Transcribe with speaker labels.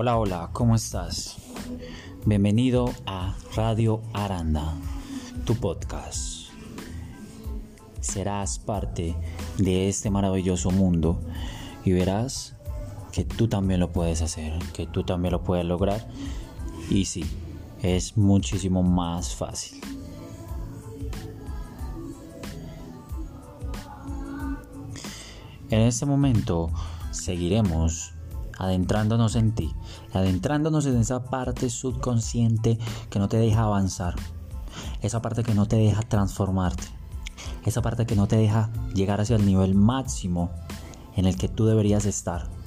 Speaker 1: Hola, hola, ¿cómo estás? Bienvenido a Radio Aranda, tu podcast. Serás parte de este maravilloso mundo y verás que tú también lo puedes hacer, que tú también lo puedes lograr. Y sí, es muchísimo más fácil. En este momento seguiremos adentrándonos en ti, adentrándonos en esa parte subconsciente que no te deja avanzar, esa parte que no te deja transformarte, esa parte que no te deja llegar hacia el nivel máximo en el que tú deberías estar.